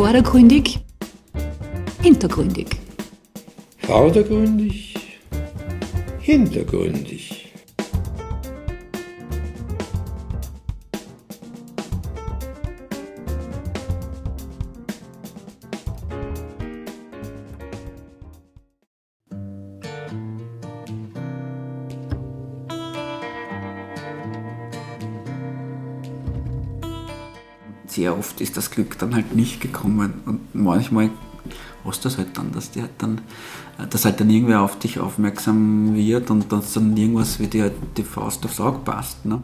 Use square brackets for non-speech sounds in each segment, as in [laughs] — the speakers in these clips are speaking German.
Vordergründig, hintergründig. Vordergründig, hintergründig. Sehr oft ist das Glück dann halt nicht gekommen. Und manchmal du das halt dann, dass, die halt dann, dass halt dann irgendwer auf dich aufmerksam wird und dass dann irgendwas wie dir halt die Faust aufs Auge passt. Ne?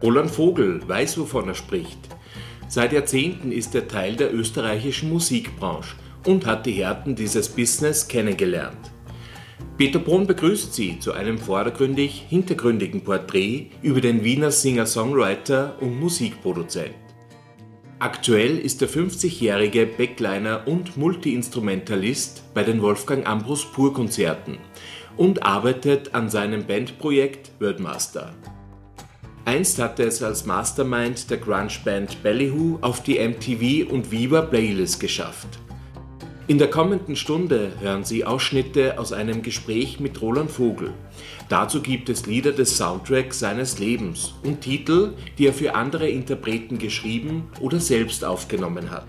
Roland Vogel weiß, wovon er spricht. Seit Jahrzehnten ist er Teil der österreichischen Musikbranche und hat die Härten dieses Business kennengelernt. Peter Brunn begrüßt Sie zu einem vordergründig hintergründigen Porträt über den Wiener Singer-Songwriter und Musikproduzent. Aktuell ist der 50-jährige Backliner und Multiinstrumentalist bei den Wolfgang Ambrus Pur Konzerten und arbeitet an seinem Bandprojekt Wordmaster. Einst hatte es als Mastermind der Grunge-Band Ballyhoo auf die MTV und Viva Playlist geschafft. In der kommenden Stunde hören Sie Ausschnitte aus einem Gespräch mit Roland Vogel. Dazu gibt es Lieder des Soundtracks seines Lebens und Titel, die er für andere Interpreten geschrieben oder selbst aufgenommen hat.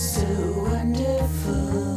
so wonderful.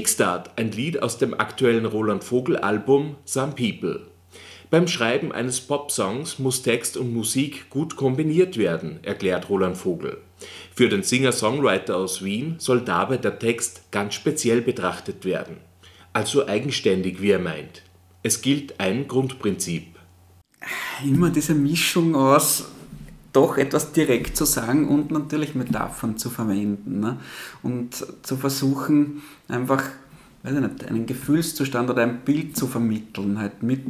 Kickstart, ein Lied aus dem aktuellen Roland Vogel Album Some People. Beim Schreiben eines Popsongs muss Text und Musik gut kombiniert werden, erklärt Roland Vogel. Für den Singer-Songwriter aus Wien soll dabei der Text ganz speziell betrachtet werden. Also eigenständig, wie er meint. Es gilt ein Grundprinzip. Immer diese Mischung aus doch etwas direkt zu sagen und natürlich Metaphern zu verwenden. Ne? Und zu versuchen, einfach weiß ich nicht, einen Gefühlszustand oder ein Bild zu vermitteln, halt mit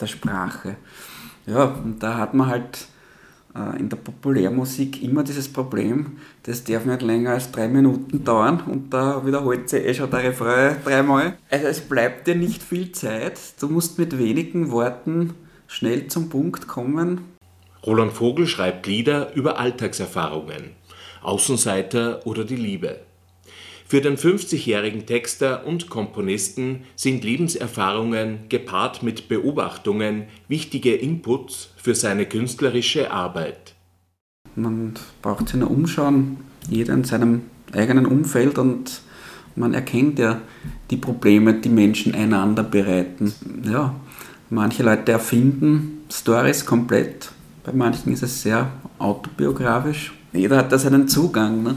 der Sprache. Ja, und da hat man halt äh, in der Populärmusik immer dieses Problem, das darf nicht länger als drei Minuten dauern und da wiederholt sich eh schon der Refrain dreimal. Also es bleibt dir nicht viel Zeit, du musst mit wenigen Worten schnell zum Punkt kommen. Roland Vogel schreibt Lieder über Alltagserfahrungen, Außenseiter oder die Liebe. Für den 50-jährigen Texter und Komponisten sind Lebenserfahrungen gepaart mit Beobachtungen wichtige Inputs für seine künstlerische Arbeit. Man braucht sich nur umschauen, jeder in seinem eigenen Umfeld und man erkennt ja die Probleme, die Menschen einander bereiten. Ja, manche Leute erfinden Stories komplett, bei manchen ist es sehr autobiografisch. Jeder hat da seinen Zugang. Ne?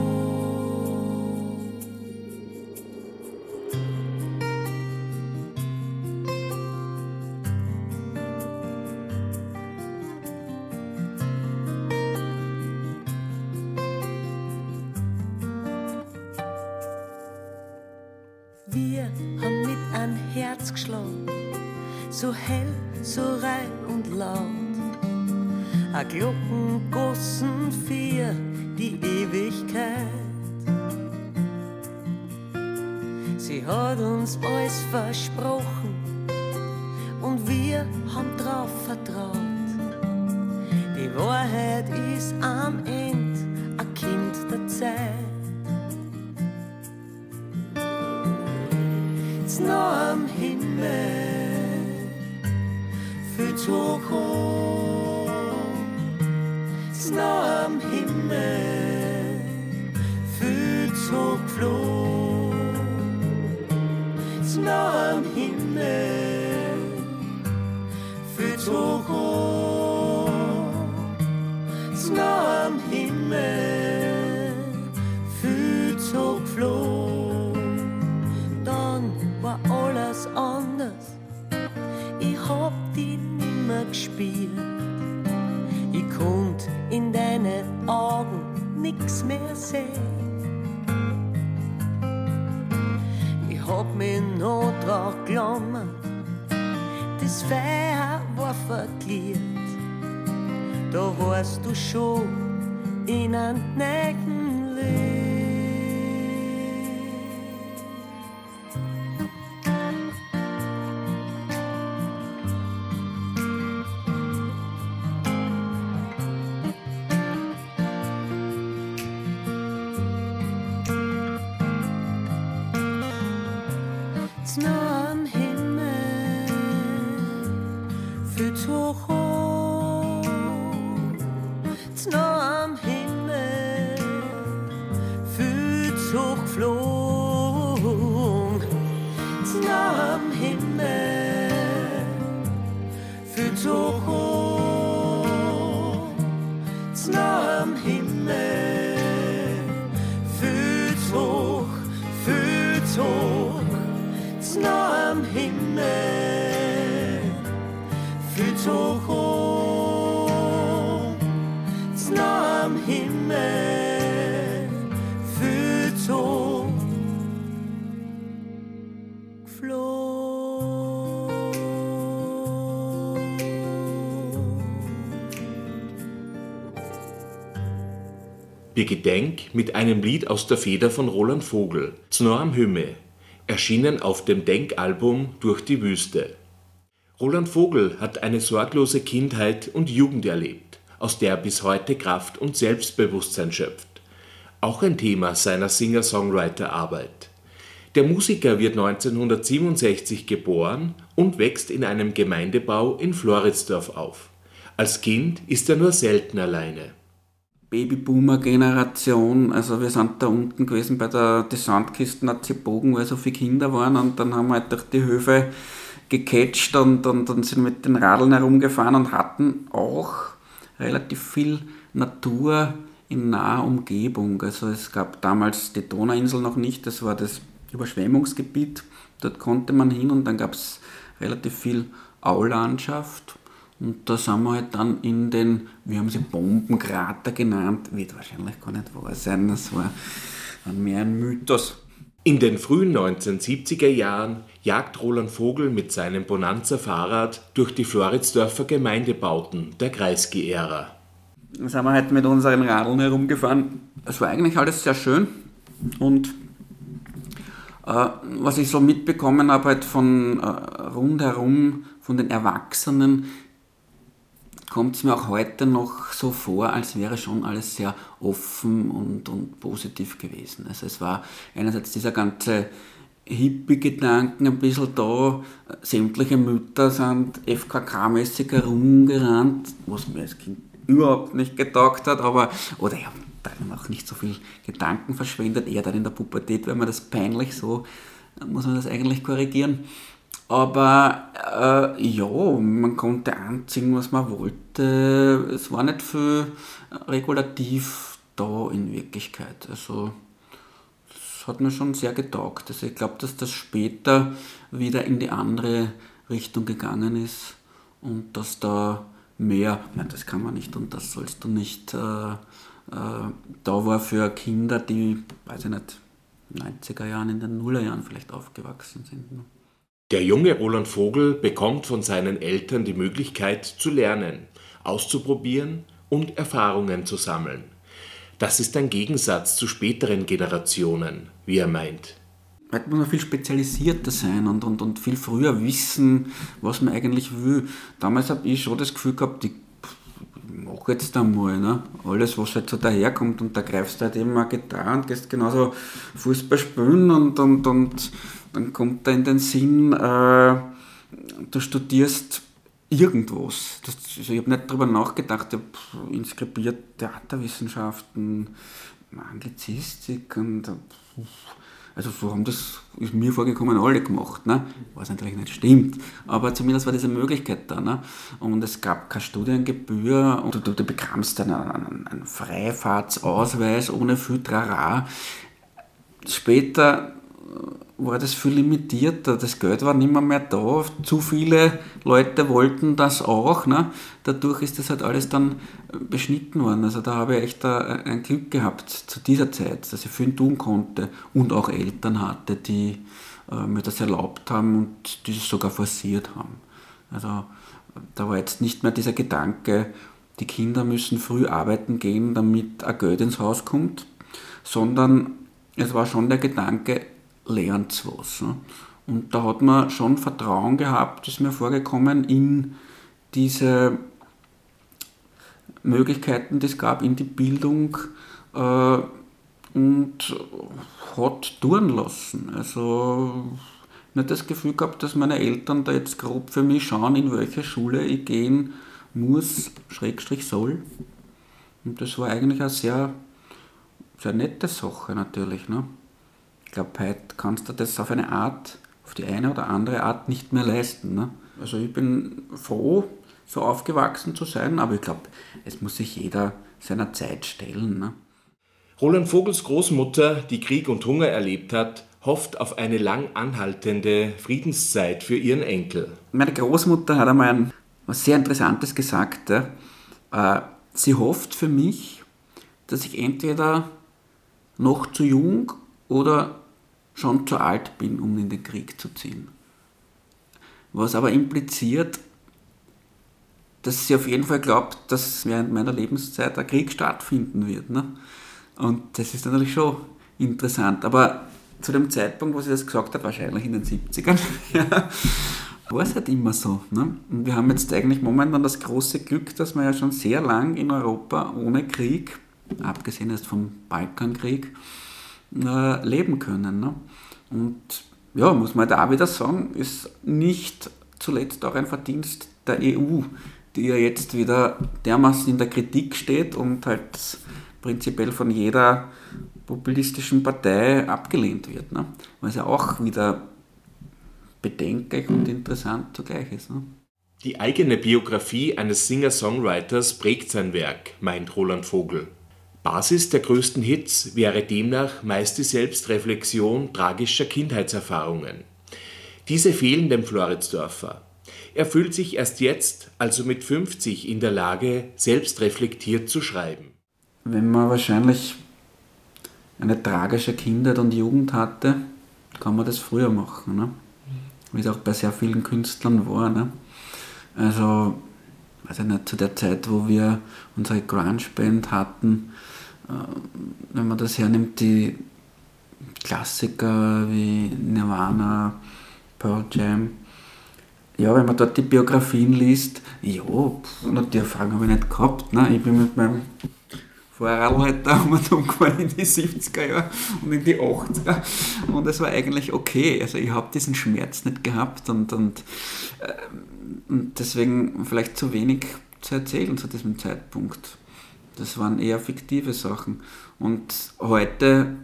A Glocken das Feuer war verklärt. Da warst du schon in einem neuen Birgit Denk mit einem Lied aus der Feder von Roland Vogel, Znor am Hümme, erschienen auf dem Denk-Album Durch die Wüste. Roland Vogel hat eine sorglose Kindheit und Jugend erlebt, aus der er bis heute Kraft und Selbstbewusstsein schöpft. Auch ein Thema seiner Singer-Songwriter-Arbeit. Der Musiker wird 1967 geboren und wächst in einem Gemeindebau in Floridsdorf auf. Als Kind ist er nur selten alleine. Babyboomer-Generation. Also wir sind da unten gewesen bei der die Sandkisten hat sie bogen, weil so viele Kinder waren und dann haben wir halt durch die Höfe gecatcht und, und, und sind mit den Radeln herumgefahren und hatten auch relativ viel Natur in naher Umgebung. Also es gab damals die Donauinsel noch nicht, das war das Überschwemmungsgebiet. Dort konnte man hin und dann gab es relativ viel Aulandschaft und da sind wir halt dann in den, wir haben sie Bombenkrater genannt, wird wahrscheinlich gar nicht wahr sein, das war mehr ein Mythos. In den frühen 1970er Jahren jagt Roland Vogel mit seinem Bonanza-Fahrrad durch die Floridsdorfer Gemeindebauten der Kreisky-Ära. Da sind wir halt mit unseren Radeln herumgefahren. Es war eigentlich alles sehr schön und äh, was ich so mitbekommen habe halt von äh, rundherum, von den Erwachsenen, kommt es mir auch heute noch so vor, als wäre schon alles sehr offen und, und positiv gewesen. Also es war einerseits dieser ganze Hippie-Gedanken ein bisschen da, sämtliche Mütter sind FKK-mäßig herumgerannt, was mir als Kind überhaupt nicht getaugt hat, aber, oder ich habe dann auch nicht so viel Gedanken verschwendet, eher dann in der Pubertät wäre mir das peinlich, so muss man das eigentlich korrigieren. Aber äh, ja, man konnte anziehen, was man wollte. Es war nicht viel regulativ da in Wirklichkeit. Also das hat mir schon sehr getaugt. Also ich glaube, dass das später wieder in die andere Richtung gegangen ist und dass da mehr, nein, das kann man nicht und das sollst du nicht, äh, äh, da war für Kinder, die, weiß ich nicht, 90er Jahren, in den Nullerjahren vielleicht aufgewachsen sind. Ne? Der junge Roland Vogel bekommt von seinen Eltern die Möglichkeit zu lernen, auszuprobieren und Erfahrungen zu sammeln. Das ist ein Gegensatz zu späteren Generationen, wie er meint. Heute muss man viel spezialisierter sein und, und, und viel früher wissen, was man eigentlich will. Damals habe ich schon das Gefühl gehabt, ich mache jetzt einmal ne? alles, was halt so daherkommt und da greifst du halt eben eine Gitarre und gehst genauso Fußball spielen und, und, und dann kommt da in den Sinn, äh, du studierst irgendwas. Das, also ich habe nicht darüber nachgedacht, ich habe inskribiert Theaterwissenschaften, Anglizistik und also so haben das, ist mir vorgekommen, alle gemacht. Ne? Was natürlich nicht stimmt, aber zumindest war diese Möglichkeit da. Ne? Und es gab keine Studiengebühr und du, du bekamst dann einen, einen Freifahrtsausweis ohne viel Trara. Später war das viel limitierter. Das Geld war nicht mehr, mehr da. Zu viele Leute wollten das auch. Ne? Dadurch ist das halt alles dann beschnitten worden. Also da habe ich echt ein Glück gehabt zu dieser Zeit, dass ich viel tun konnte und auch Eltern hatte, die äh, mir das erlaubt haben und die es sogar forciert haben. Also da war jetzt nicht mehr dieser Gedanke, die Kinder müssen früh arbeiten gehen, damit ein Geld ins Haus kommt, sondern es war schon der Gedanke, lernt was. Ne? Und da hat man schon Vertrauen gehabt, ist mir vorgekommen, in diese Möglichkeiten, die es gab, in die Bildung äh, und hat tun lassen. Also nicht das Gefühl gehabt, dass meine Eltern da jetzt grob für mich schauen, in welche Schule ich gehen muss, Schrägstrich soll. Und das war eigentlich eine sehr, sehr nette Sache natürlich. Ne? Ich glaube, heute kannst du das auf eine Art, auf die eine oder andere Art nicht mehr leisten. Ne? Also ich bin froh, so aufgewachsen zu sein, aber ich glaube, es muss sich jeder seiner Zeit stellen. Ne? Roland Vogels Großmutter, die Krieg und Hunger erlebt hat, hofft auf eine lang anhaltende Friedenszeit für ihren Enkel. Meine Großmutter hat einmal ein, was sehr Interessantes gesagt. Ja. Sie hofft für mich, dass ich entweder noch zu jung oder schon zu alt bin, um in den Krieg zu ziehen. Was aber impliziert, dass sie auf jeden Fall glaubt, dass während meiner Lebenszeit ein Krieg stattfinden wird. Ne? Und das ist natürlich schon interessant. Aber zu dem Zeitpunkt, wo sie das gesagt hat, wahrscheinlich in den 70ern, [laughs] ja, war es halt immer so. Ne? Und wir haben jetzt eigentlich momentan das große Glück, dass wir ja schon sehr lang in Europa ohne Krieg, abgesehen jetzt vom Balkankrieg, äh, leben können. Ne? Und ja, muss man da auch wieder sagen, ist nicht zuletzt auch ein Verdienst der EU, die ja jetzt wieder dermaßen in der Kritik steht und halt prinzipiell von jeder populistischen Partei abgelehnt wird. Ne? Was ja auch wieder bedenklich und interessant zugleich ist. Ne? Die eigene Biografie eines Singer-Songwriters prägt sein Werk, meint Roland Vogel. Basis der größten Hits wäre demnach meist die Selbstreflexion tragischer Kindheitserfahrungen. Diese fehlen dem Floridsdorfer. Er fühlt sich erst jetzt, also mit 50, in der Lage, selbstreflektiert zu schreiben. Wenn man wahrscheinlich eine tragische Kindheit und Jugend hatte, kann man das früher machen. Ne? Wie es auch bei sehr vielen Künstlern war. Ne? Also, ich nicht, zu der Zeit, wo wir unsere Grunge-Band hatten, äh, wenn man das hernimmt, die Klassiker wie Nirvana, Pearl Jam, ja, wenn man dort die Biografien liest, ja, die Erfahrung habe ich nicht gehabt. Ne? Ich bin mit meinem Fahrrad halt da umgefahren in die 70er Jahre und in die 80er. Und es war eigentlich okay. Also ich habe diesen Schmerz nicht gehabt und, und, äh, und deswegen vielleicht zu wenig zu erzählen zu diesem Zeitpunkt. Das waren eher fiktive Sachen. Und heute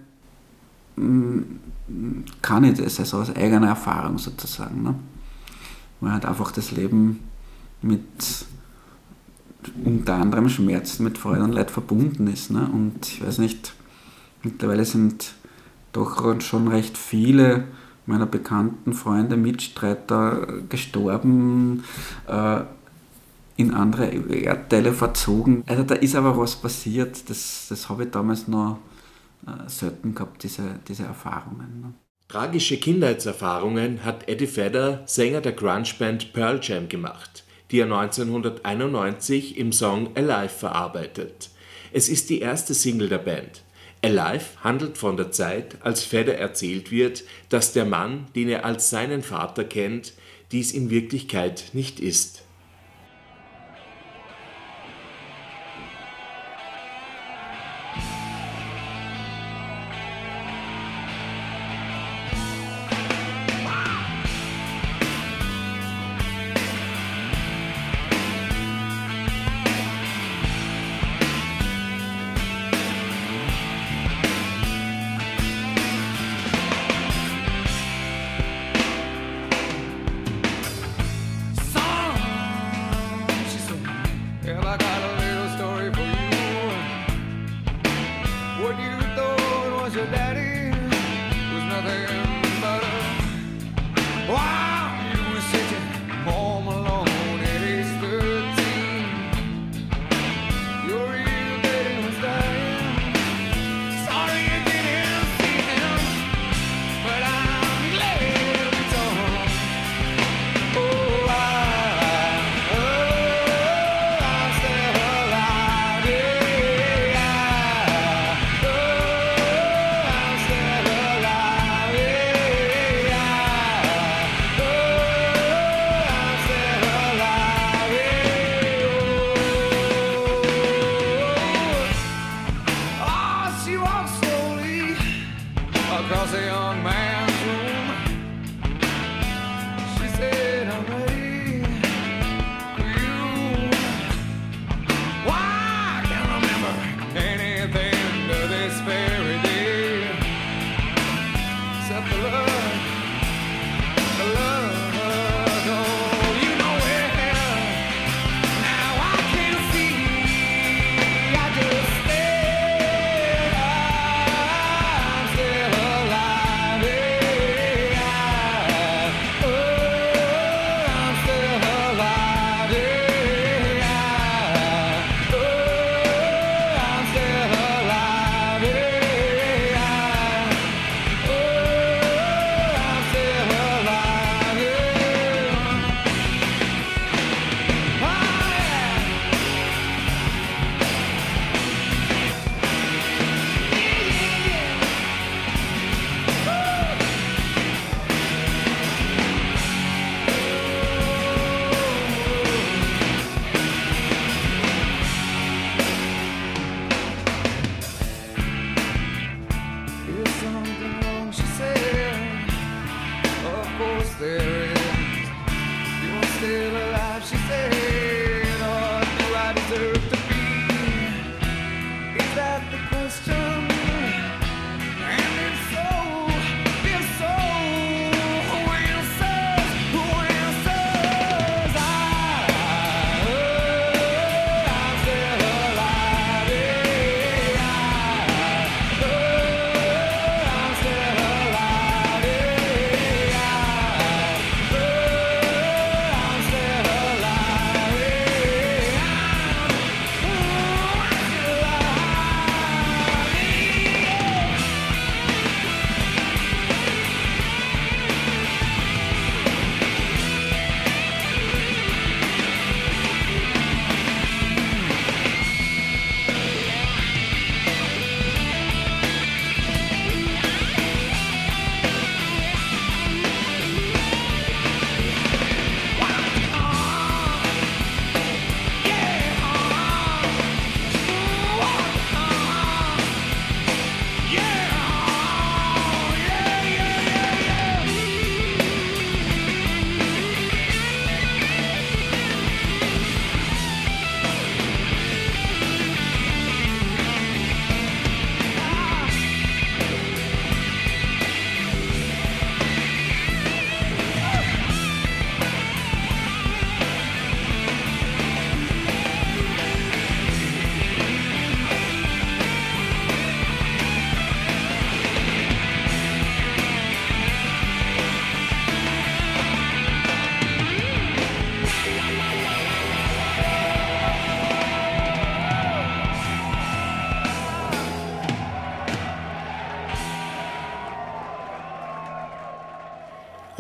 mh, mm, kann ich das, also aus eigener Erfahrung sozusagen. Ne? Weil halt einfach das Leben mit unter anderem Schmerzen mit Freude und Leid verbunden ist. Ne? Und ich weiß nicht, mittlerweile sind doch schon recht viele meiner bekannten Freunde, Mitstreiter gestorben, äh, in andere Erdteile verzogen. Also da ist aber was passiert, das, das habe ich damals noch äh, selten gehabt, diese, diese Erfahrungen. Ne? Tragische Kindheitserfahrungen hat Eddie Vedder, Sänger der Grunge-Band Pearl Jam, gemacht die er 1991 im Song Alive verarbeitet. Es ist die erste Single der Band. Alive handelt von der Zeit, als Fedder erzählt wird, dass der Mann, den er als seinen Vater kennt, dies in Wirklichkeit nicht ist.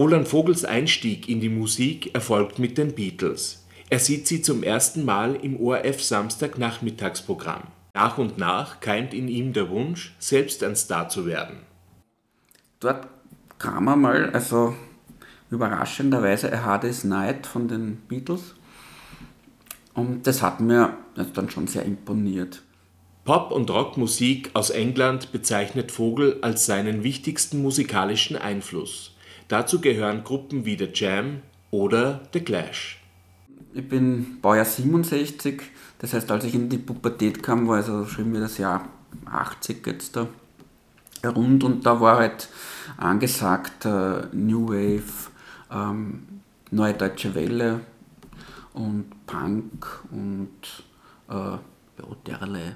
Roland Vogels Einstieg in die Musik erfolgt mit den Beatles. Er sieht sie zum ersten Mal im ORF Samstagnachmittagsprogramm. Nach und nach keimt in ihm der Wunsch, selbst ein Star zu werden. Dort kam er mal, also überraschenderweise, A Hard Day's Night von den Beatles. Und das hat mir dann schon sehr imponiert. Pop- und Rockmusik aus England bezeichnet Vogel als seinen wichtigsten musikalischen Einfluss. Dazu gehören Gruppen wie The Jam oder The Clash. Ich bin Baujahr 67, das heißt, als ich in die Pubertät kam, war also schon wieder das Jahr 80 jetzt da rund und da war halt angesagt äh, New Wave, ähm, Neue Deutsche Welle und Punk und äh, ja, derlei.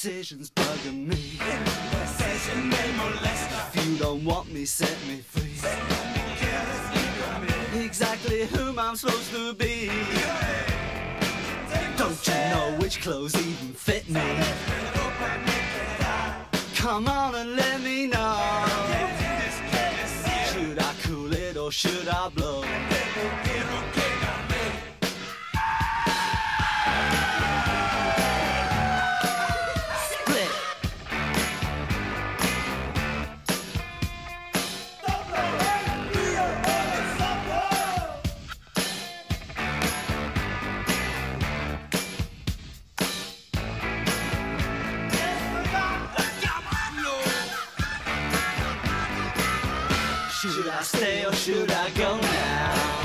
This indecision's bugging me. Decision, they molest If you don't want me, set me free. Exactly whom I'm supposed to be. Don't you know which clothes even fit me? Come on and let me know. Should I cool it or should I blow? I stay or should I go now?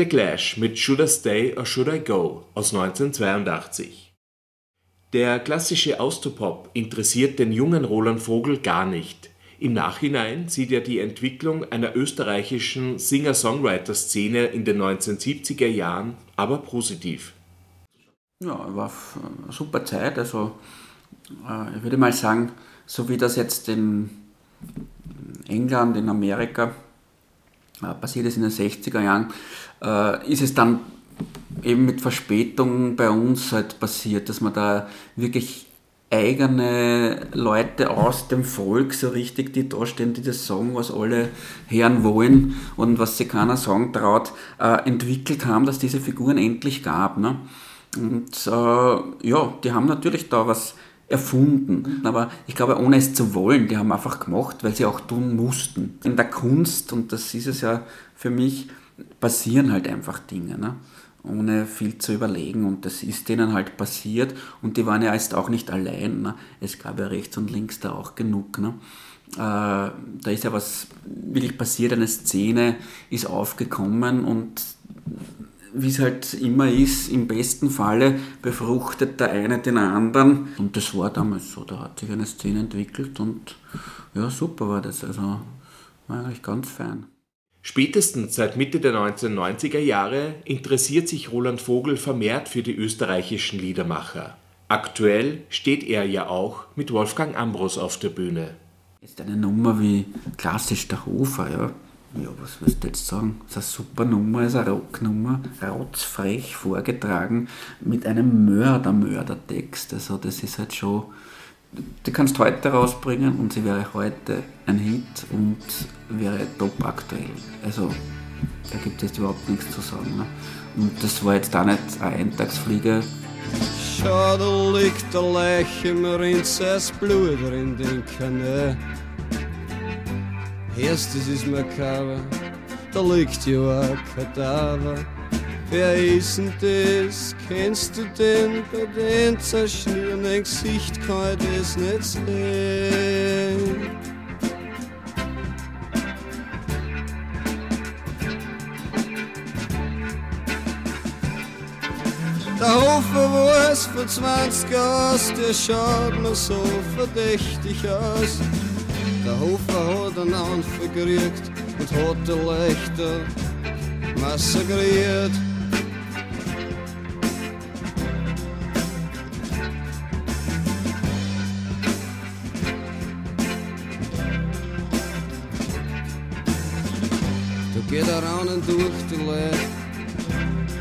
The Clash mit Should I Stay or Should I Go aus 1982. Der klassische Austropop interessiert den jungen Roland Vogel gar nicht. Im Nachhinein sieht er die Entwicklung einer österreichischen Singer-Songwriter-Szene in den 1970er Jahren aber positiv. Ja, war eine super Zeit. Also äh, ich würde mal sagen, so wie das jetzt in England, in Amerika passiert ist in den 60er Jahren, äh, ist es dann eben mit Verspätung bei uns halt passiert, dass man da wirklich eigene Leute aus dem Volk so richtig, die da stehen, die das sagen, was alle hören wollen und was sich keiner sagen traut, äh, entwickelt haben, dass diese Figuren endlich gab. Ne? Und äh, ja, die haben natürlich da was erfunden, aber ich glaube, ohne es zu wollen, die haben einfach gemacht, weil sie auch tun mussten. In der Kunst, und das ist es ja für mich, passieren halt einfach Dinge, ne? ohne viel zu überlegen und das ist denen halt passiert und die waren ja jetzt auch nicht allein, ne? es gab ja rechts und links da auch genug. Ne? Äh, da ist ja was wirklich passiert, eine Szene ist aufgekommen und wie es halt immer ist, im besten Falle befruchtet der eine den anderen. Und das war damals so, da hat sich eine Szene entwickelt und ja, super war das. Also war eigentlich ganz fein. Spätestens seit Mitte der 1990er Jahre interessiert sich Roland Vogel vermehrt für die österreichischen Liedermacher. Aktuell steht er ja auch mit Wolfgang Ambros auf der Bühne. Ist eine Nummer wie klassisch der Hofer, ja. Ja, was willst du jetzt sagen? Das ist eine super Nummer, ist eine Rocknummer, rotzfrech vorgetragen mit einem Mörder-Mörder-Text. Also das ist halt schon, die kannst du heute rausbringen und sie wäre heute ein Hit und wäre top aktuell. Also da gibt es überhaupt nichts zu sagen. Ne? Und das war jetzt auch nicht eine Eintagsfliege, Schau, da liegt der Leiche, mir das Blut in den Kanal. Erstes ist makaber, da liegt ja ein Kadaver. Wer ist denn das? Kennst du den? Bei den zerschnürenden Gesicht kann ich das nicht sehen. Der Hofer, wo es vor 20 aus, der schaut mir so verdächtig aus. Der Hofer hat einen Anfang gekriegt und hat der Leichter massakriert. Da geht er raunen durch die Leute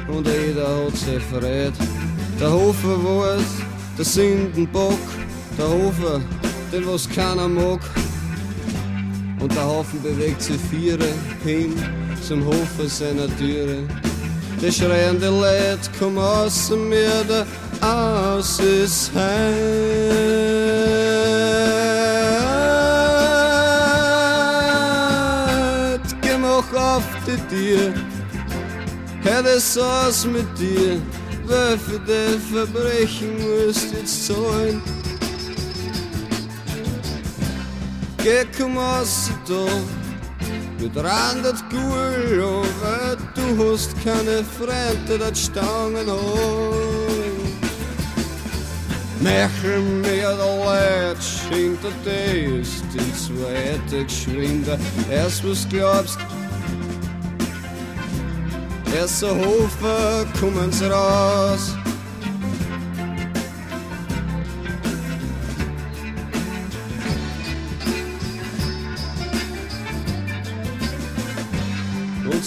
und jeder hat sich verrät. Der Hofer weiß, der Sündenbock, der Hofer, den was keiner mag. Und der Haufen bewegt sich viere hin zum Hofer seiner Türe. Die schreiende Leute komm aus mir, der aus ist. Geh mach auf die Tür. Hör das aus mit dir, wer für die Verbrechen musst jetzt zahlen. Komm aus da, mit randet Gul, aber du hast keine Freunde, dat Stangen holen. Mechel mir der Leid, hinter dir ist die zweite geschwinder. Erst was glaubst, Erster Hofer, kommen's raus.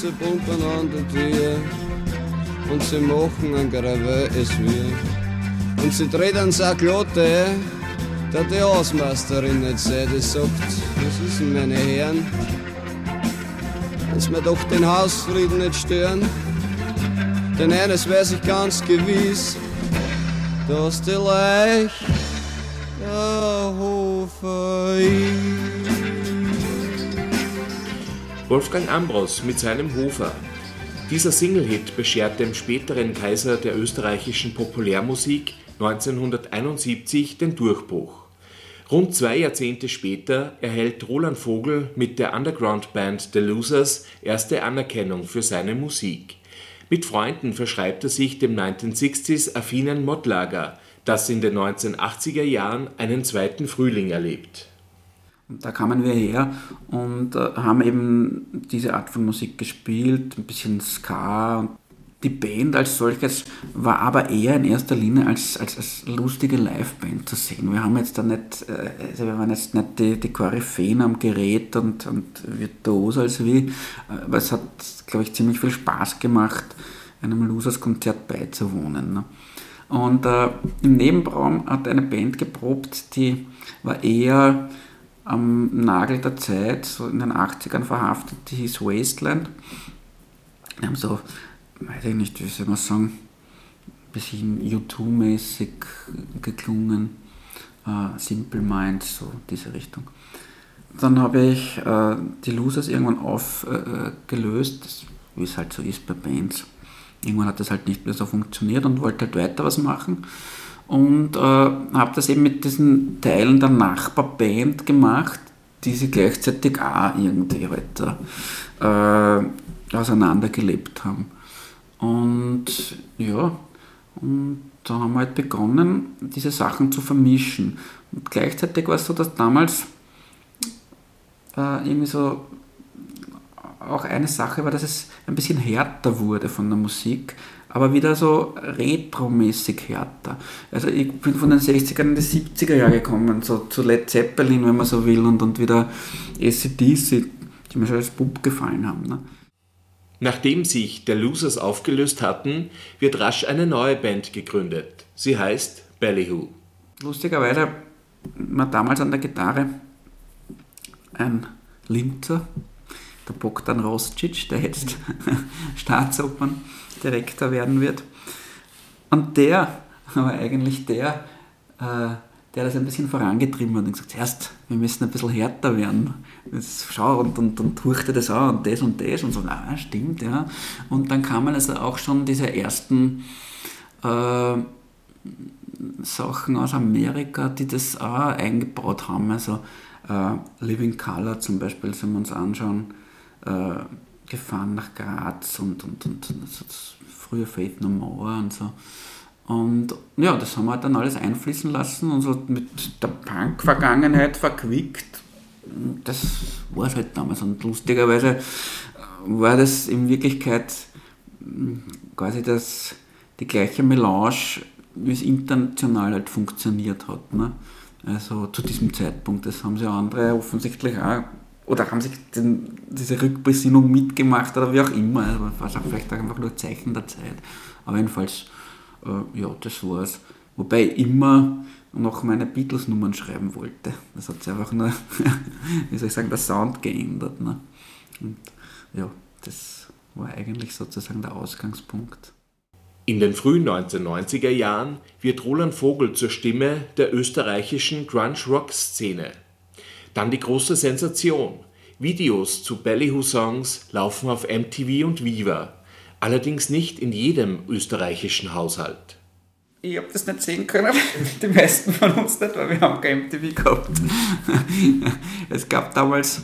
Sie pumpen an der Tür. Und sie machen ein Gravé es wir. Und sie dreht an Saklotte, da die Hausmeisterin nicht sieht, die sagt, was ist denn, meine Herren? Wenn's mir doch den Hausfrieden nicht stören, denn eines weiß ich ganz gewiss, dass die Leich der Hofer Wolfgang Ambros mit seinem Hofer. Dieser Single-Hit beschert dem späteren Kaiser der österreichischen Populärmusik 1971 den Durchbruch. Rund zwei Jahrzehnte später erhält Roland Vogel mit der Underground-Band The Losers erste Anerkennung für seine Musik. Mit Freunden verschreibt er sich dem 1960s affinen Modlager, das in den 1980er Jahren einen zweiten Frühling erlebt. Da kamen wir her und äh, haben eben diese Art von Musik gespielt, ein bisschen Ska. Und die Band als solches war aber eher in erster Linie als, als, als lustige Liveband zu sehen. Wir haben jetzt da nicht, äh, also wir waren jetzt nicht die, die Koryphäen am Gerät und, und virtuos als wie, aber es hat, glaube ich, ziemlich viel Spaß gemacht, einem Losers-Konzert beizuwohnen. Ne? Und äh, im Nebenraum hat eine Band geprobt, die war eher am Nagel der Zeit, so in den 80ern verhaftet, die hieß Wasteland. Die haben so, weiß ich nicht, wie soll man sagen, ein bisschen U2-mäßig geklungen, äh, Simple Minds, so diese Richtung. Dann habe ich äh, die Losers irgendwann aufgelöst, äh, wie es halt so ist bei Bands. Irgendwann hat das halt nicht mehr so funktioniert und wollte halt weiter was machen und äh, habe das eben mit diesen Teilen der Nachbarband gemacht, die sie gleichzeitig auch irgendwie halt äh, auseinandergelebt haben. Und ja, und da haben wir halt begonnen, diese Sachen zu vermischen. Und gleichzeitig war es so, dass damals äh, irgendwie so auch eine Sache war, dass es ein bisschen härter wurde von der Musik aber wieder so retromäßig härter. Also ich bin von den 60ern in die 70er Jahre gekommen, so zu Led Zeppelin, wenn man so will, und, und wieder ACDC, die mir schon als Bub gefallen haben. Ne? Nachdem sich der Losers aufgelöst hatten, wird rasch eine neue Band gegründet. Sie heißt Ballyhoo. Lustigerweise war damals an der Gitarre ein Linzer, der Bogdan Roscic, der jetzt [laughs] Staatsopern Direktor werden wird. Und der war eigentlich der, äh, der das ein bisschen vorangetrieben hat und gesagt, erst, wir müssen ein bisschen härter werden. Jetzt schau und, und, und das an und das und das und so, na, stimmt, ja. Und dann kamen also auch schon diese ersten äh, Sachen aus Amerika, die das auch eingebaut haben. Also äh, Living Color zum Beispiel, wenn wir uns anschauen, äh, gefahren nach Graz und, und, und, und früher Faith No More und so. Und ja, das haben wir dann alles einfließen lassen und so mit der Punk-Vergangenheit verquickt. Das war es halt damals. Und lustigerweise war das in Wirklichkeit hm, quasi das, die gleiche Melange, wie es international halt funktioniert hat. Ne? Also zu diesem Zeitpunkt. Das haben sie andere offensichtlich auch oder haben sich den, diese Rückbesinnung mitgemacht oder wie auch immer. Also auch vielleicht einfach nur Zeichen der Zeit. Aber jedenfalls, äh, ja, das war's. Wobei ich immer noch meine Beatles-Nummern schreiben wollte. Das hat sich einfach nur, [laughs] wie soll ich sagen, der Sound geändert. Ne? Und ja, das war eigentlich sozusagen der Ausgangspunkt. In den frühen 1990er Jahren wird Roland Vogel zur Stimme der österreichischen Grunge-Rock-Szene. Dann die große Sensation. Videos zu Ballyhoo-Songs laufen auf MTV und Viva. Allerdings nicht in jedem österreichischen Haushalt. Ich habe das nicht sehen können, [laughs] die meisten von uns nicht, weil wir haben kein MTV gehabt. [laughs] Es gab damals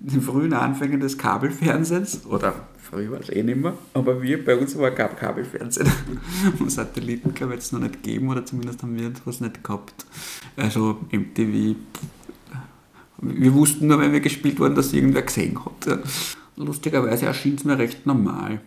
in den frühen Anfängen des Kabelfernsehens, oder früher war es eh nicht mehr, aber wir, bei uns war gab Kabelfernsehen. [laughs] Und Satelliten kann es noch nicht geben, oder zumindest haben wir etwas nicht gehabt. Also MTV, wir wussten nur, wenn wir gespielt wurden, dass irgendwer gesehen hat. Lustigerweise erschien es mir recht normal.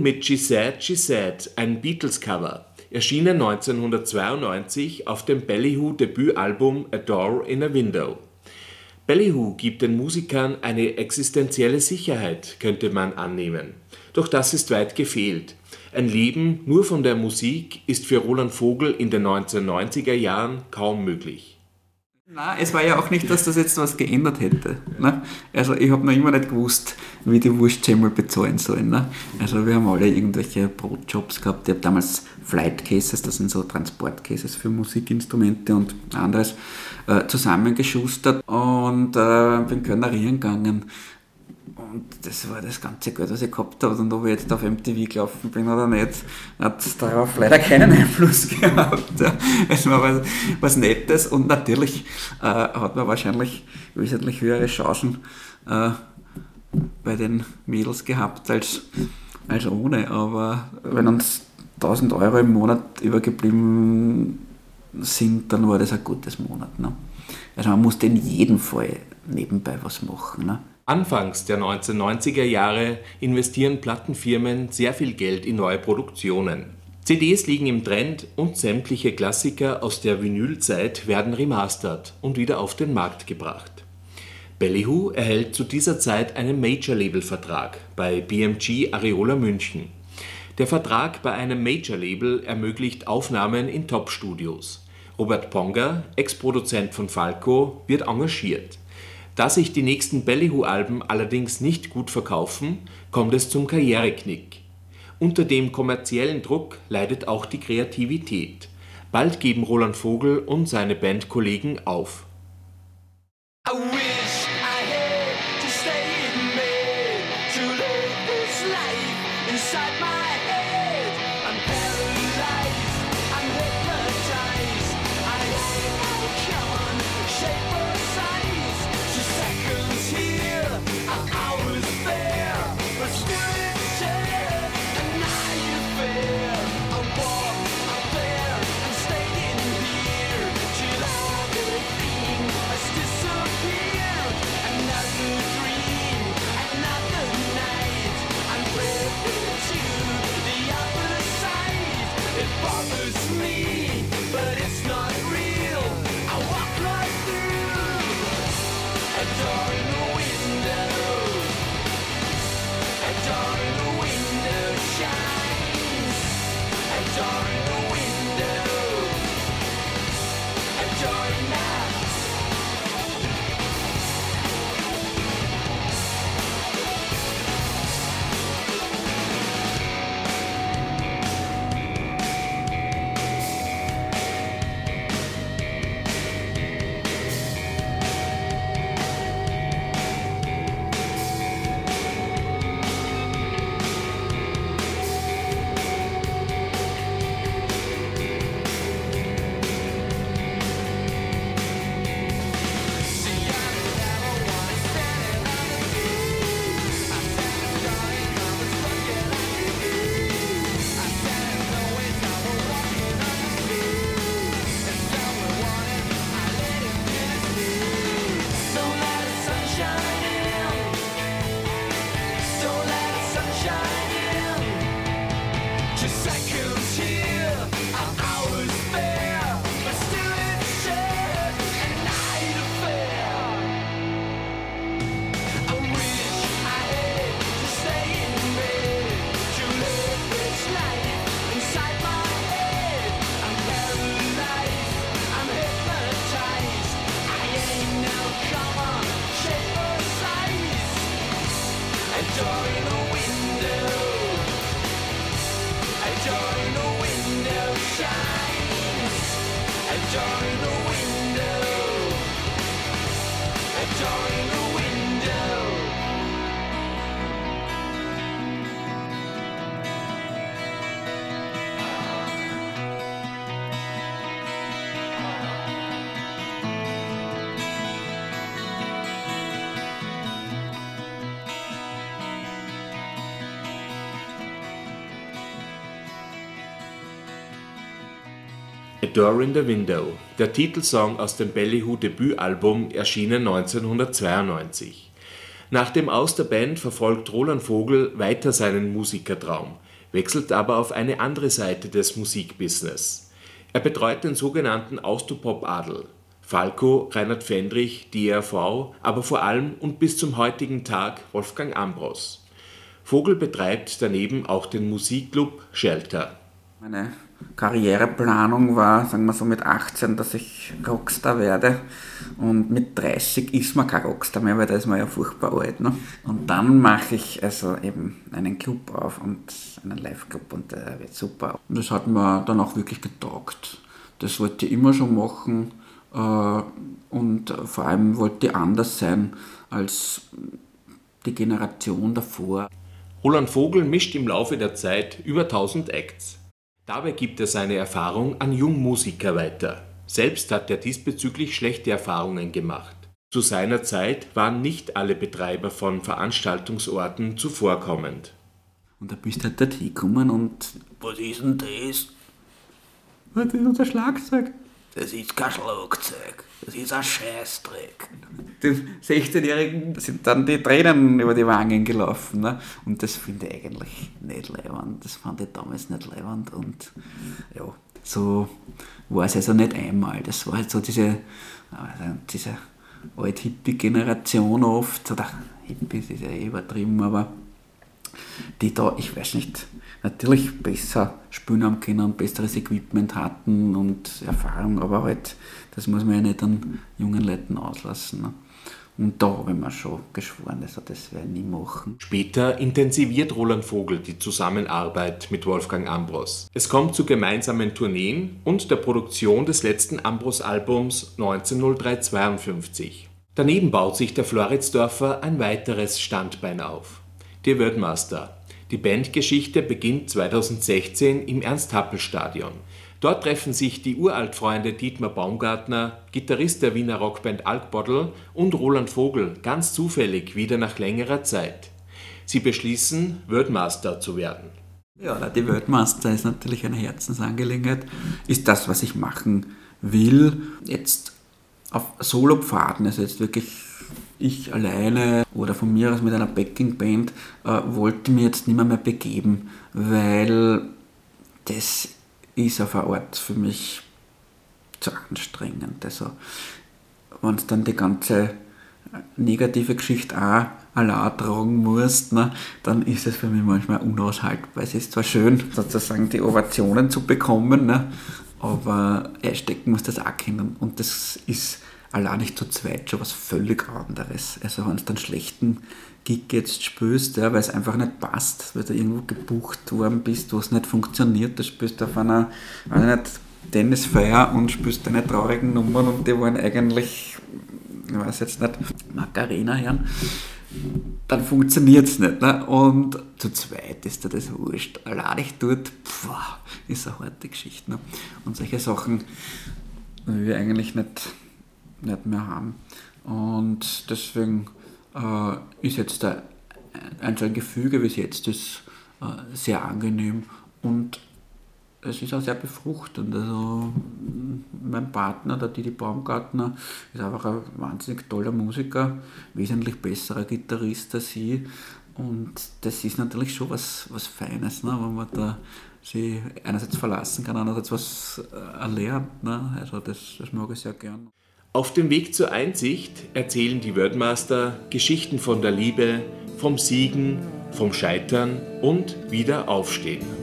Mit She Said, ein Beatles-Cover, erschienen 1992 auf dem Ballyhoo Debütalbum A Door in a Window. Ballyhoo gibt den Musikern eine existenzielle Sicherheit, könnte man annehmen. Doch das ist weit gefehlt. Ein Leben nur von der Musik ist für Roland Vogel in den 1990er Jahren kaum möglich. Nein, es war ja auch nicht, dass das jetzt was geändert hätte. Ne? Also ich habe noch immer nicht gewusst, wie die Wurstsemmel bezahlen sollen. Ne? Also wir haben alle irgendwelche Brotjobs gehabt. Ich habe damals Flight Cases, das sind so Transportcases für Musikinstrumente und anderes, äh, zusammengeschustert und äh, bin Kölnerieren gegangen. Und das war das ganze Geld, was ich gehabt habe. Und ob ich jetzt auf MTV gelaufen bin oder nicht, hat darauf leider keinen Einfluss [laughs] gehabt. Ja. Es war was, was Nettes und natürlich äh, hat man wahrscheinlich wesentlich höhere Chancen äh, bei den Mädels gehabt als, als ohne. Aber wenn uns 1000 Euro im Monat übergeblieben sind, dann war das ein gutes Monat. Ne? Also man musste in jedem Fall nebenbei was machen. Ne? Anfangs der 1990er Jahre investieren Plattenfirmen sehr viel Geld in neue Produktionen. CDs liegen im Trend und sämtliche Klassiker aus der Vinylzeit werden remastert und wieder auf den Markt gebracht. Ballyhoo erhält zu dieser Zeit einen Major-Label-Vertrag bei BMG Areola München. Der Vertrag bei einem Major-Label ermöglicht Aufnahmen in Top-Studios. Robert Ponga, Ex-Produzent von Falco, wird engagiert. Da sich die nächsten Ballyhoo-Alben allerdings nicht gut verkaufen, kommt es zum Karriereknick. Unter dem kommerziellen Druck leidet auch die Kreativität. Bald geben Roland Vogel und seine Bandkollegen auf. Door in the Window, der Titelsong aus dem Ballyhoo Debütalbum, erschienen 1992. Nach dem Aus der Band verfolgt Roland Vogel weiter seinen Musikertraum, wechselt aber auf eine andere Seite des Musikbusiness. Er betreut den sogenannten Austropop-Adel. Falco, Reinhard Fendrich, DRV, aber vor allem und bis zum heutigen Tag Wolfgang Ambros. Vogel betreibt daneben auch den Musikclub Shelter. Meine Karriereplanung war, sagen wir so mit 18, dass ich Rockstar werde. Und mit 30 ist man kein Rockstar mehr, weil da ist man ja furchtbar alt. Ne? Und dann mache ich also eben einen Club auf und einen Live-Club und der wird super. Und das hat mir dann auch wirklich getaugt. Das wollte ich immer schon machen äh, und vor allem wollte ich anders sein als die Generation davor. Roland Vogel mischt im Laufe der Zeit über 1000 Acts. Dabei gibt er seine Erfahrung an Jungmusiker weiter. Selbst hat er diesbezüglich schlechte Erfahrungen gemacht. Zu seiner Zeit waren nicht alle Betreiber von Veranstaltungsorten zuvorkommend. Und da bist du halt dort hingekommen und was ist denn das? Was ist unser Schlagzeug? Das ist kein Schlagzeug, das ist ein Scheißdreck. dem 16-Jährigen sind dann die Tränen über die Wangen gelaufen. Ne? Und das finde ich eigentlich nicht leibend. Das fand ich damals nicht leibend. Und ja, so war es also nicht einmal. Das war halt so diese, also diese alt-Hippie-Generation oft. Oder Hippies ist ja eh übertrieben, aber die da, ich weiß nicht, natürlich besser spielen haben können, besseres Equipment hatten und Erfahrung, aber halt, das muss man ja nicht an jungen Leuten auslassen. Ne? Und da habe ich mir schon geschworen, also das werde ich nie machen. Später intensiviert Roland Vogel die Zusammenarbeit mit Wolfgang Ambros. Es kommt zu gemeinsamen Tourneen und der Produktion des letzten Ambros-Albums 1903-52. Daneben baut sich der Floridsdorfer ein weiteres Standbein auf. Die Wordmaster. Die Bandgeschichte beginnt 2016 im Ernst-Happel-Stadion. Dort treffen sich die Uraltfreunde Dietmar Baumgartner, Gitarrist der Wiener Rockband Alkbottle und Roland Vogel ganz zufällig wieder nach längerer Zeit. Sie beschließen, Wordmaster zu werden. Ja, die Weltmaster ist natürlich eine Herzensangelegenheit. Ist das, was ich machen will. Jetzt auf Solopfaden, also jetzt wirklich ich alleine oder von mir aus mit einer Backing-Band, äh, wollte mir jetzt nicht mehr, mehr begeben, weil das ist auf eine Art für mich zu anstrengend. Also, wenn du dann die ganze negative Geschichte auch allein tragen musst, ne, dann ist es für mich manchmal unaushaltbar. Es ist zwar schön, sozusagen die Ovationen zu bekommen, ne, aber einstecken muss das auch können. Und das ist allein nicht zu zweit schon was völlig anderes. Also wenn du einen schlechten Gig jetzt spürst, ja, weil es einfach nicht passt, weil du irgendwo gebucht worden bist, wo es nicht funktioniert, da spielst du auf einer, weiß Tennisfeier und spielst deine traurigen Nummern und die waren eigentlich, ich weiß jetzt nicht, Macarena hören, dann funktioniert es nicht. Ne? Und zu zweit ist dir das wurscht. Allein ich dort, pfuh, ist eine harte Geschichte. Ne? Und solche Sachen will ich eigentlich nicht, nicht mehr haben. Und deswegen äh, ist jetzt der, ein so ein Gefüge, wie es jetzt ist, äh, sehr angenehm und es ist auch sehr befruchtend. Also mein Partner, der Didi Baumgartner, ist einfach ein wahnsinnig toller Musiker, wesentlich besserer Gitarrist als ich. Und das ist natürlich schon was, was Feines, ne? wenn man da sich einerseits verlassen kann, andererseits was äh, erlernt. Ne? Also das, das mag ich sehr gern. Auf dem Weg zur Einsicht erzählen die Wordmaster Geschichten von der Liebe, vom Siegen, vom Scheitern und wieder Aufstehen.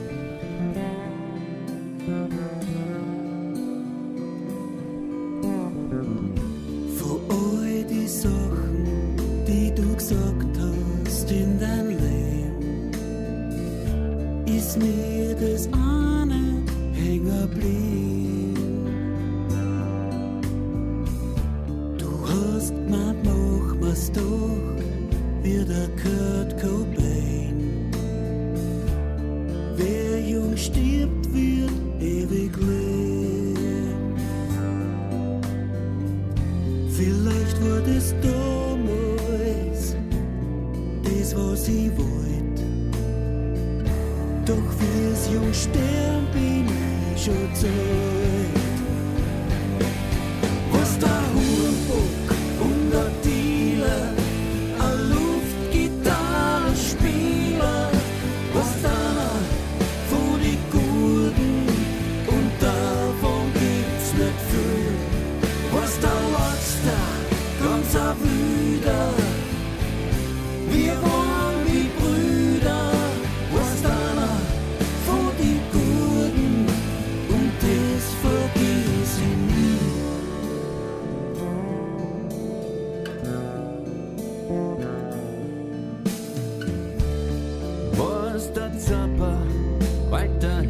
Was der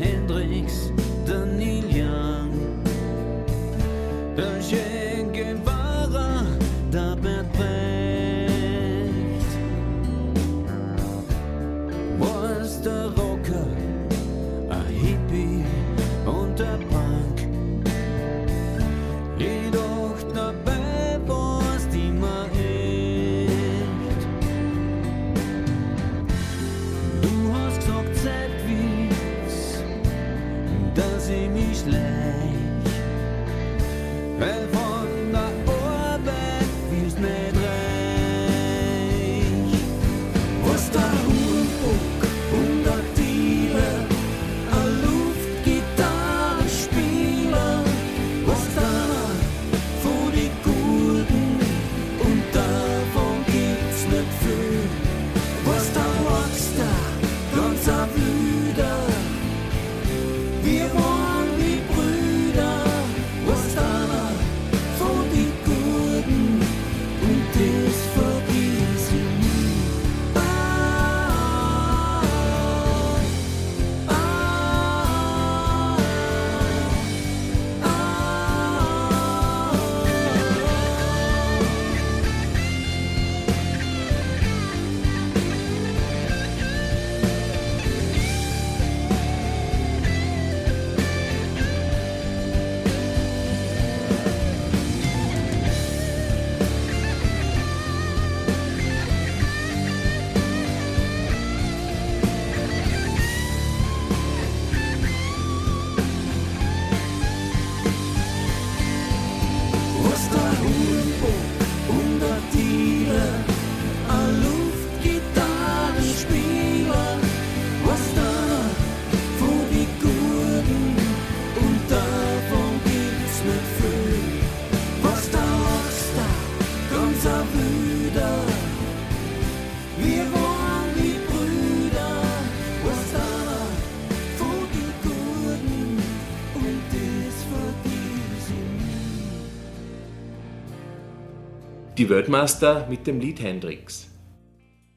Die mit dem Lied Hendrix.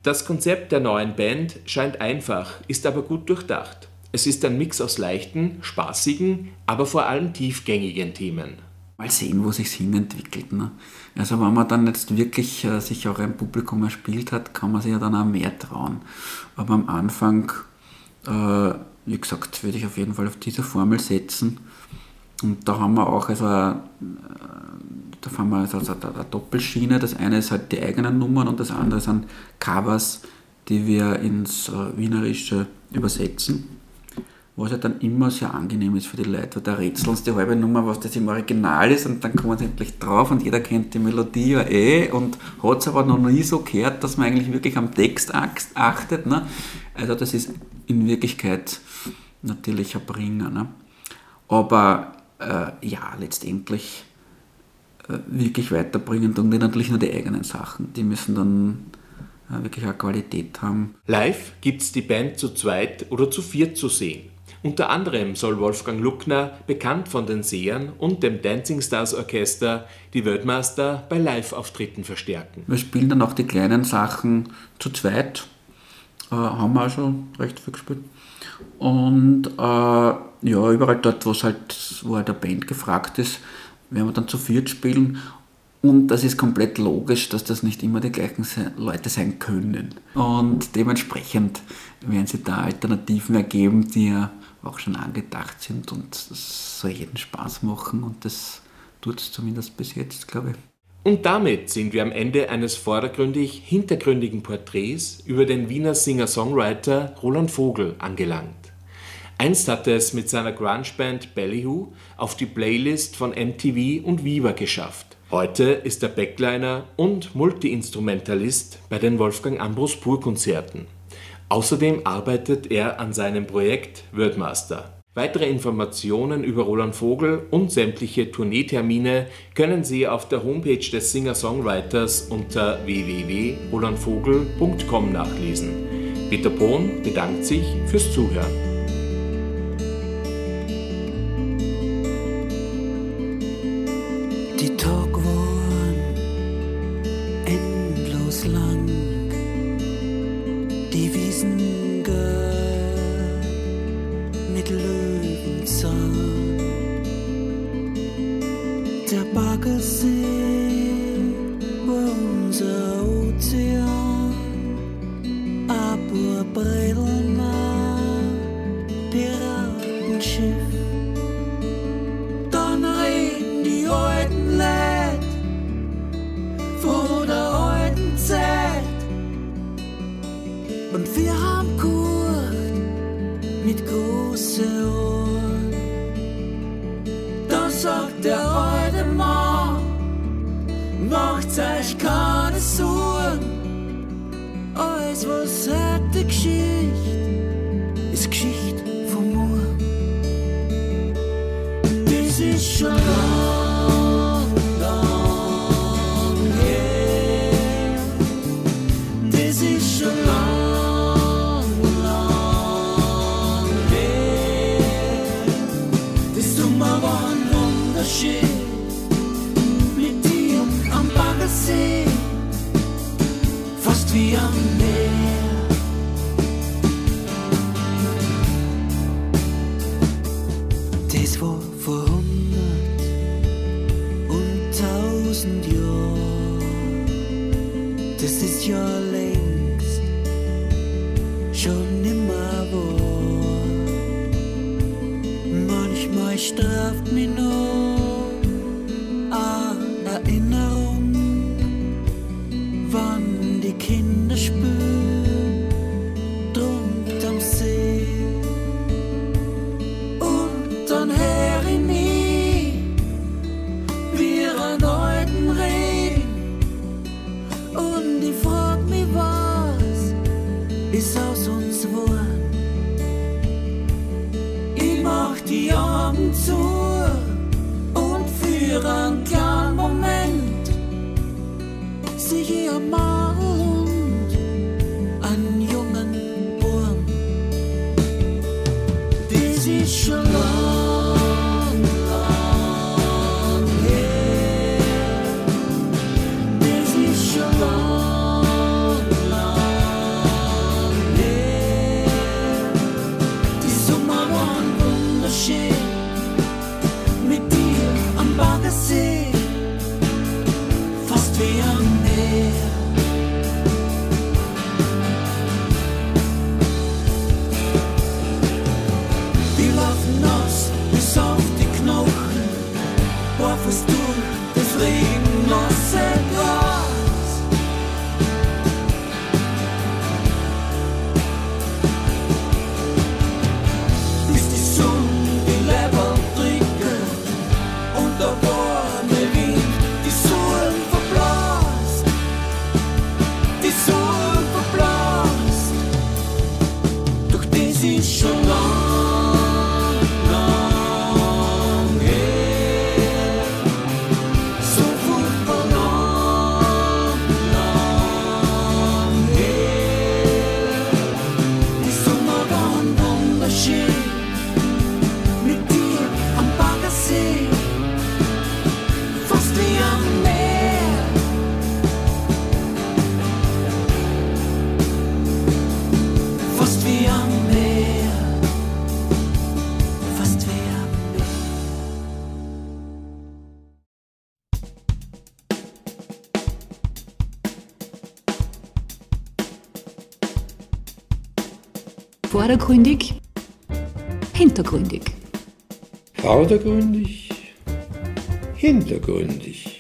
Das Konzept der neuen Band scheint einfach, ist aber gut durchdacht. Es ist ein Mix aus leichten, spaßigen, aber vor allem tiefgängigen Themen. Mal sehen, wo sich hin entwickelt. Ne? Also wenn man dann jetzt wirklich äh, sich auch ein Publikum erspielt hat, kann man sich ja dann auch mehr trauen. Aber am Anfang, äh, wie gesagt, würde ich auf jeden Fall auf diese Formel setzen. Und da haben wir auch also, da haben wir also eine, Doppelschiene. Das eine ist halt die eigenen Nummern und das andere sind Covers, die wir ins äh, Wienerische übersetzen. Was ja dann immer sehr angenehm ist für die Leute, weil da rätseln sie die halbe Nummer, was das im Original ist und dann kommen sie endlich drauf und jeder kennt die Melodie ja eh und hat es aber noch nie so gehört, dass man eigentlich wirklich am Text ach- achtet. Ne? Also das ist in Wirklichkeit natürlich ein Bringer. Ne? Aber äh, ja, letztendlich wirklich weiterbringen tun die natürlich nur die eigenen Sachen. Die müssen dann äh, wirklich eine Qualität haben. Live gibt's die Band zu zweit oder zu viert zu sehen. Unter anderem soll Wolfgang Luckner, bekannt von den Sehern und dem Dancing Stars Orchester, die Weltmaster bei Live-Auftritten verstärken. Wir spielen dann auch die kleinen Sachen zu zweit. Äh, haben wir auch schon recht viel gespielt. Und äh, ja, überall dort, halt, wo halt der Band gefragt ist, werden wir dann zu viert spielen. Und das ist komplett logisch, dass das nicht immer die gleichen Leute sein können. Und dementsprechend werden sich da Alternativen ergeben, die ja auch schon angedacht sind. Und das soll jeden Spaß machen. Und das tut es zumindest bis jetzt, glaube ich. Und damit sind wir am Ende eines vordergründig hintergründigen Porträts über den Wiener Singer-Songwriter Roland Vogel angelangt. Einst hat er es mit seiner Grunge-Band Ballyhoo auf die Playlist von MTV und Viva geschafft. Heute ist er Backliner und Multiinstrumentalist bei den Wolfgang Ambros Pur-Konzerten. Außerdem arbeitet er an seinem Projekt Wordmaster. Weitere Informationen über Roland Vogel und sämtliche Tourneetermine können Sie auf der Homepage des Singer-Songwriters unter www.rolandvogel.com nachlesen. Peter Pohn bedankt sich fürs Zuhören. Euch keine Sorgen. Alles, was heute Geschichte Vordergründig, hintergründig. Vordergründig, hintergründig.